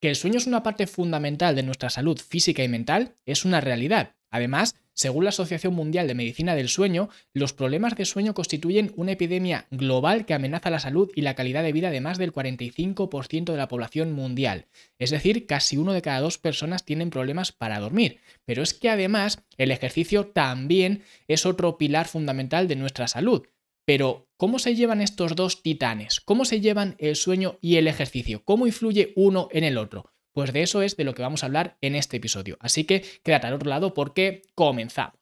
Que el sueño es una parte fundamental de nuestra salud física y mental es una realidad. Además, según la Asociación Mundial de Medicina del Sueño, los problemas de sueño constituyen una epidemia global que amenaza la salud y la calidad de vida de más del 45% de la población mundial. Es decir, casi uno de cada dos personas tienen problemas para dormir. Pero es que además el ejercicio también es otro pilar fundamental de nuestra salud. Pero, ¿cómo se llevan estos dos titanes? ¿Cómo se llevan el sueño y el ejercicio? ¿Cómo influye uno en el otro? Pues de eso es de lo que vamos a hablar en este episodio. Así que quédate al otro lado porque comenzamos.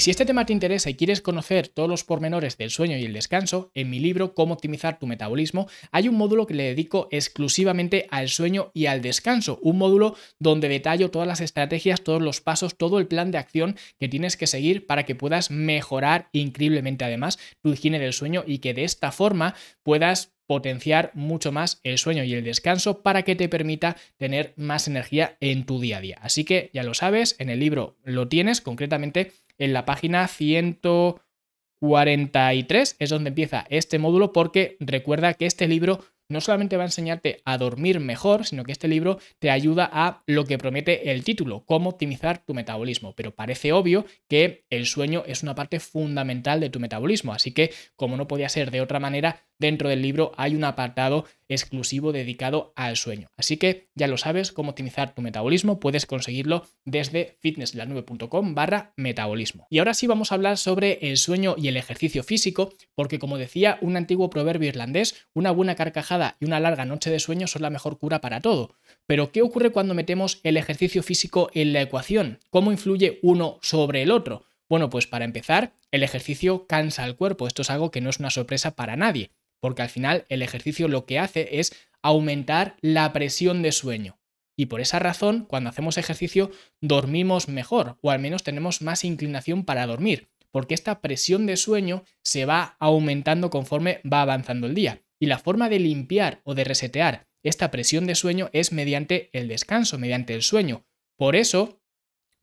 Y si este tema te interesa y quieres conocer todos los pormenores del sueño y el descanso, en mi libro Cómo optimizar tu metabolismo hay un módulo que le dedico exclusivamente al sueño y al descanso, un módulo donde detallo todas las estrategias, todos los pasos, todo el plan de acción que tienes que seguir para que puedas mejorar increíblemente además tu higiene del sueño y que de esta forma puedas potenciar mucho más el sueño y el descanso para que te permita tener más energía en tu día a día. Así que ya lo sabes, en el libro lo tienes, concretamente en la página 143 es donde empieza este módulo porque recuerda que este libro no solamente va a enseñarte a dormir mejor, sino que este libro te ayuda a lo que promete el título, cómo optimizar tu metabolismo. Pero parece obvio que el sueño es una parte fundamental de tu metabolismo, así que como no podía ser de otra manera, dentro del libro hay un apartado exclusivo dedicado al sueño. Así que ya lo sabes, cómo optimizar tu metabolismo, puedes conseguirlo desde fitnesslanube.com barra metabolismo. Y ahora sí vamos a hablar sobre el sueño y el ejercicio físico, porque como decía un antiguo proverbio irlandés, una buena carcajada y una larga noche de sueño son la mejor cura para todo. Pero ¿qué ocurre cuando metemos el ejercicio físico en la ecuación? ¿Cómo influye uno sobre el otro? Bueno, pues para empezar, el ejercicio cansa al cuerpo. Esto es algo que no es una sorpresa para nadie porque al final el ejercicio lo que hace es aumentar la presión de sueño. Y por esa razón, cuando hacemos ejercicio, dormimos mejor, o al menos tenemos más inclinación para dormir, porque esta presión de sueño se va aumentando conforme va avanzando el día. Y la forma de limpiar o de resetear esta presión de sueño es mediante el descanso, mediante el sueño. Por eso,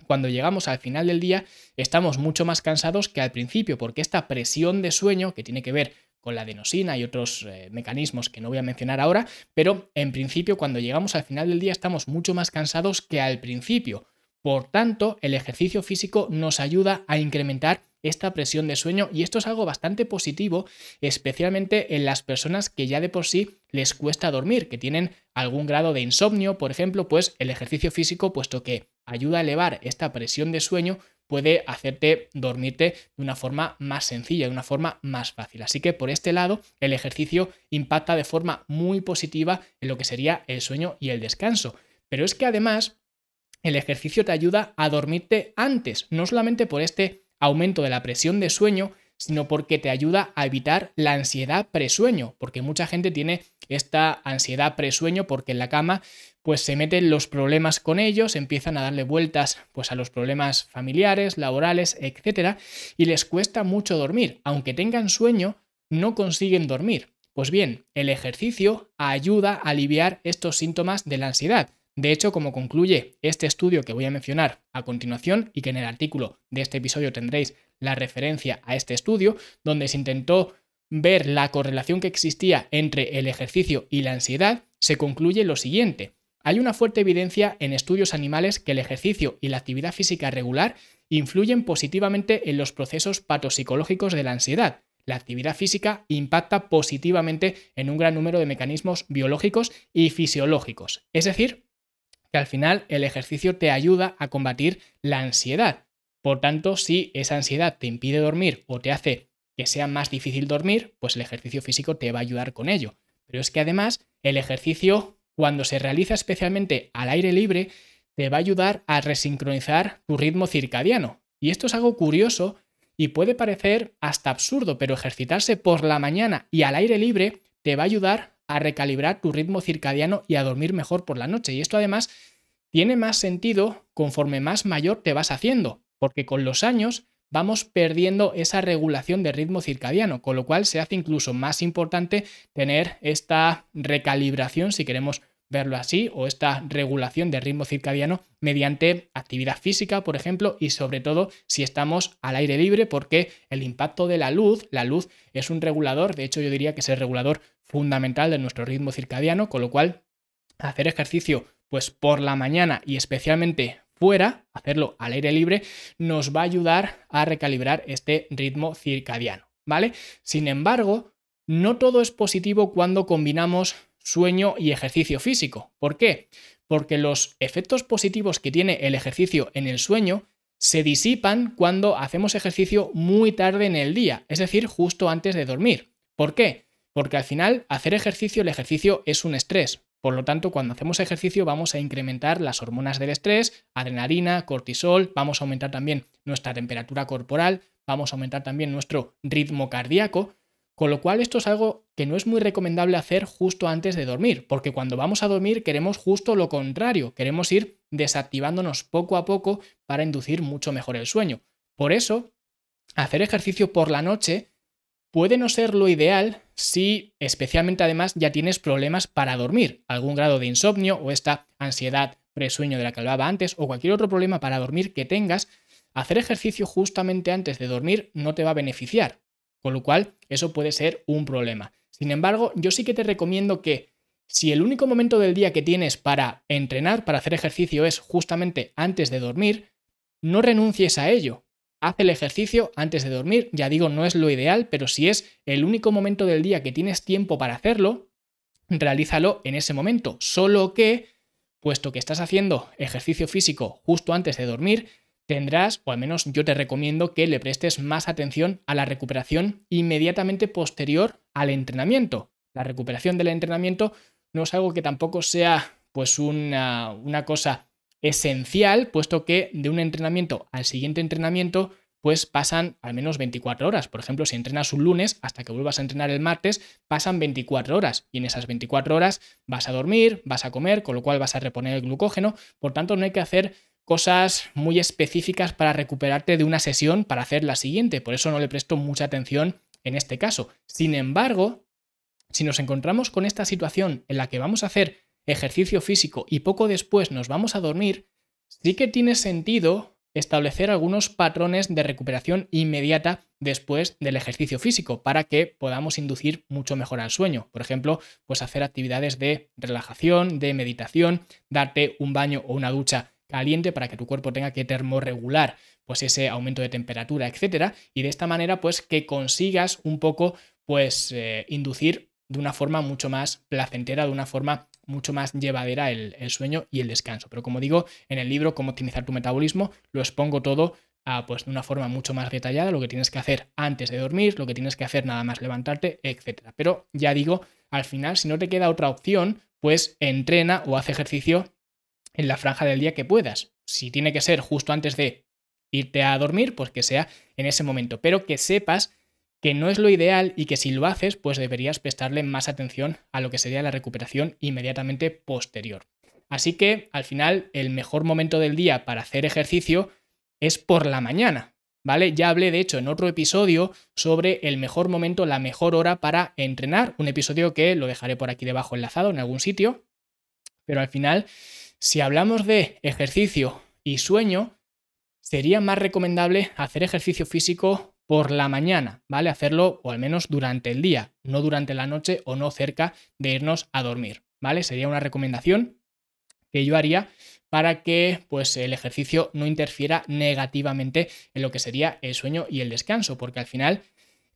cuando llegamos al final del día, estamos mucho más cansados que al principio, porque esta presión de sueño, que tiene que ver con la adenosina y otros eh, mecanismos que no voy a mencionar ahora, pero en principio cuando llegamos al final del día estamos mucho más cansados que al principio. Por tanto, el ejercicio físico nos ayuda a incrementar esta presión de sueño y esto es algo bastante positivo, especialmente en las personas que ya de por sí les cuesta dormir, que tienen algún grado de insomnio, por ejemplo, pues el ejercicio físico, puesto que ayuda a elevar esta presión de sueño, puede hacerte dormirte de una forma más sencilla, de una forma más fácil. Así que por este lado, el ejercicio impacta de forma muy positiva en lo que sería el sueño y el descanso. Pero es que además, el ejercicio te ayuda a dormirte antes, no solamente por este aumento de la presión de sueño, sino porque te ayuda a evitar la ansiedad presueño, porque mucha gente tiene esta ansiedad presueño porque en la cama pues se meten los problemas con ellos, empiezan a darle vueltas pues a los problemas familiares, laborales, etcétera, y les cuesta mucho dormir, aunque tengan sueño, no consiguen dormir. Pues bien, el ejercicio ayuda a aliviar estos síntomas de la ansiedad. De hecho, como concluye este estudio que voy a mencionar a continuación y que en el artículo de este episodio tendréis la referencia a este estudio, donde se intentó ver la correlación que existía entre el ejercicio y la ansiedad, se concluye lo siguiente. Hay una fuerte evidencia en estudios animales que el ejercicio y la actividad física regular influyen positivamente en los procesos patopsicológicos de la ansiedad. La actividad física impacta positivamente en un gran número de mecanismos biológicos y fisiológicos. Es decir, al final el ejercicio te ayuda a combatir la ansiedad. Por tanto, si esa ansiedad te impide dormir o te hace que sea más difícil dormir, pues el ejercicio físico te va a ayudar con ello. Pero es que además el ejercicio cuando se realiza especialmente al aire libre, te va a ayudar a resincronizar tu ritmo circadiano. Y esto es algo curioso y puede parecer hasta absurdo, pero ejercitarse por la mañana y al aire libre te va a ayudar a recalibrar tu ritmo circadiano y a dormir mejor por la noche. Y esto además tiene más sentido conforme más mayor te vas haciendo, porque con los años vamos perdiendo esa regulación de ritmo circadiano, con lo cual se hace incluso más importante tener esta recalibración si queremos verlo así, o esta regulación del ritmo circadiano mediante actividad física, por ejemplo, y sobre todo si estamos al aire libre, porque el impacto de la luz, la luz es un regulador, de hecho yo diría que es el regulador fundamental de nuestro ritmo circadiano, con lo cual hacer ejercicio pues por la mañana y especialmente fuera, hacerlo al aire libre, nos va a ayudar a recalibrar este ritmo circadiano, ¿vale? Sin embargo, no todo es positivo cuando combinamos sueño y ejercicio físico. ¿Por qué? Porque los efectos positivos que tiene el ejercicio en el sueño se disipan cuando hacemos ejercicio muy tarde en el día, es decir, justo antes de dormir. ¿Por qué? Porque al final hacer ejercicio, el ejercicio es un estrés. Por lo tanto, cuando hacemos ejercicio vamos a incrementar las hormonas del estrés, adrenalina, cortisol, vamos a aumentar también nuestra temperatura corporal, vamos a aumentar también nuestro ritmo cardíaco, con lo cual esto es algo que no es muy recomendable hacer justo antes de dormir, porque cuando vamos a dormir queremos justo lo contrario, queremos ir desactivándonos poco a poco para inducir mucho mejor el sueño. Por eso, hacer ejercicio por la noche puede no ser lo ideal si especialmente además ya tienes problemas para dormir, algún grado de insomnio o esta ansiedad presueño de la que hablaba antes o cualquier otro problema para dormir que tengas, hacer ejercicio justamente antes de dormir no te va a beneficiar, con lo cual eso puede ser un problema. Sin embargo, yo sí que te recomiendo que si el único momento del día que tienes para entrenar, para hacer ejercicio es justamente antes de dormir, no renuncies a ello. Haz el ejercicio antes de dormir, ya digo, no es lo ideal, pero si es el único momento del día que tienes tiempo para hacerlo, realízalo en ese momento. Solo que, puesto que estás haciendo ejercicio físico justo antes de dormir, tendrás, o al menos yo te recomiendo que le prestes más atención a la recuperación inmediatamente posterior al entrenamiento. La recuperación del entrenamiento no es algo que tampoco sea pues una, una cosa esencial, puesto que de un entrenamiento al siguiente entrenamiento pues pasan al menos 24 horas. Por ejemplo, si entrenas un lunes hasta que vuelvas a entrenar el martes, pasan 24 horas y en esas 24 horas vas a dormir, vas a comer, con lo cual vas a reponer el glucógeno. Por tanto, no hay que hacer cosas muy específicas para recuperarte de una sesión para hacer la siguiente. Por eso no le presto mucha atención en este caso. Sin embargo, si nos encontramos con esta situación en la que vamos a hacer ejercicio físico y poco después nos vamos a dormir, sí que tiene sentido establecer algunos patrones de recuperación inmediata después del ejercicio físico para que podamos inducir mucho mejor al sueño. Por ejemplo, pues hacer actividades de relajación, de meditación, darte un baño o una ducha caliente para que tu cuerpo tenga que termorregular pues ese aumento de temperatura, etcétera, y de esta manera pues que consigas un poco pues eh, inducir de una forma mucho más placentera, de una forma mucho más llevadera el, sueño y el descanso. Pero como digo, en el libro Cómo optimizar tu metabolismo lo expongo todo a, pues, de una forma mucho más detallada, lo que tienes que hacer antes de dormir, lo que tienes que hacer nada más levantarte, etcétera. Pero ya digo, al final, si no te queda otra opción, pues entrena o haz ejercicio en la franja del día que puedas. Si tiene que ser justo antes de irte a dormir, pues que sea en ese momento, pero que sepas que no es lo ideal y que si lo haces, pues deberías prestarle más atención a lo que sería la recuperación inmediatamente posterior. Así que al final el mejor momento del día para hacer ejercicio es por la mañana, ¿vale? Ya hablé de hecho en otro episodio sobre el mejor momento, la mejor hora para entrenar, un episodio que lo dejaré por aquí debajo enlazado en algún sitio, pero al final si hablamos de ejercicio y sueño, sería más recomendable hacer ejercicio físico por la mañana, ¿vale? Hacerlo o al menos durante el día, no durante la noche o no cerca de irnos a dormir, ¿vale? Sería una recomendación que yo haría para que pues el ejercicio no interfiera negativamente en lo que sería el sueño y el descanso, porque al final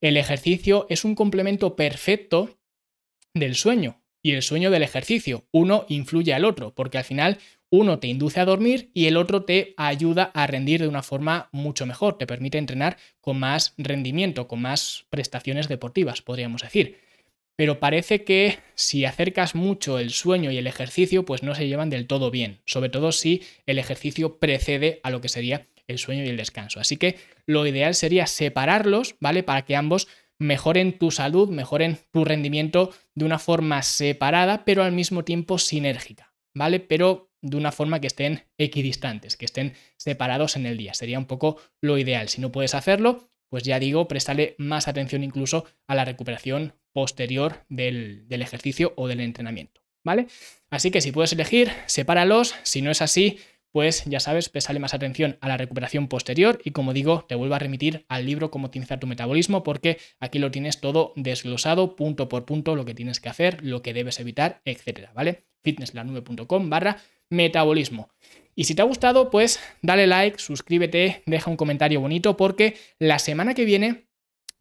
el ejercicio es un complemento perfecto del sueño y el sueño del ejercicio. Uno influye al otro, porque al final uno te induce a dormir y el otro te ayuda a rendir de una forma mucho mejor, te permite entrenar con más rendimiento, con más prestaciones deportivas, podríamos decir. Pero parece que si acercas mucho el sueño y el ejercicio, pues no se llevan del todo bien, sobre todo si el ejercicio precede a lo que sería el sueño y el descanso. Así que lo ideal sería separarlos, ¿vale? Para que ambos mejoren tu salud, mejoren tu rendimiento de una forma separada, pero al mismo tiempo sinérgica, ¿vale? Pero de una forma que estén equidistantes, que estén separados en el día. Sería un poco lo ideal. Si no puedes hacerlo, pues ya digo, préstale más atención incluso a la recuperación posterior del, del ejercicio o del entrenamiento. ¿vale? Así que si puedes elegir, sepáralos. Si no es así, pues ya sabes, pésale más atención a la recuperación posterior y como digo, te vuelvo a remitir al libro Cómo optimizar tu metabolismo porque aquí lo tienes todo desglosado punto por punto, lo que tienes que hacer, lo que debes evitar, etcétera, ¿vale? fitnesslanube.com barra metabolismo. Y si te ha gustado, pues dale like, suscríbete, deja un comentario bonito porque la semana que viene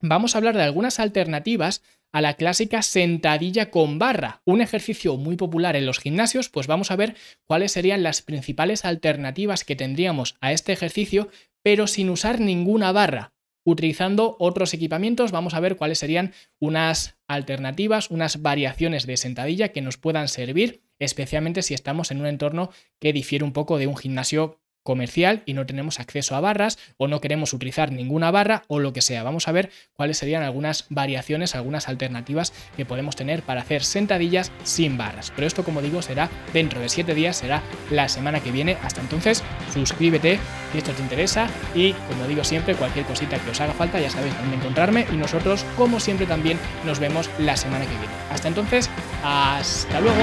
vamos a hablar de algunas alternativas a la clásica sentadilla con barra, un ejercicio muy popular en los gimnasios, pues vamos a ver cuáles serían las principales alternativas que tendríamos a este ejercicio, pero sin usar ninguna barra. Utilizando otros equipamientos, vamos a ver cuáles serían unas alternativas, unas variaciones de sentadilla que nos puedan servir, especialmente si estamos en un entorno que difiere un poco de un gimnasio comercial y no tenemos acceso a barras o no queremos utilizar ninguna barra o lo que sea. Vamos a ver cuáles serían algunas variaciones, algunas alternativas que podemos tener para hacer sentadillas sin barras. Pero esto, como digo, será dentro de 7 días, será la semana que viene. Hasta entonces, suscríbete si esto te interesa y, como digo siempre, cualquier cosita que os haga falta, ya sabéis dónde encontrarme y nosotros, como siempre, también nos vemos la semana que viene. Hasta entonces, hasta luego.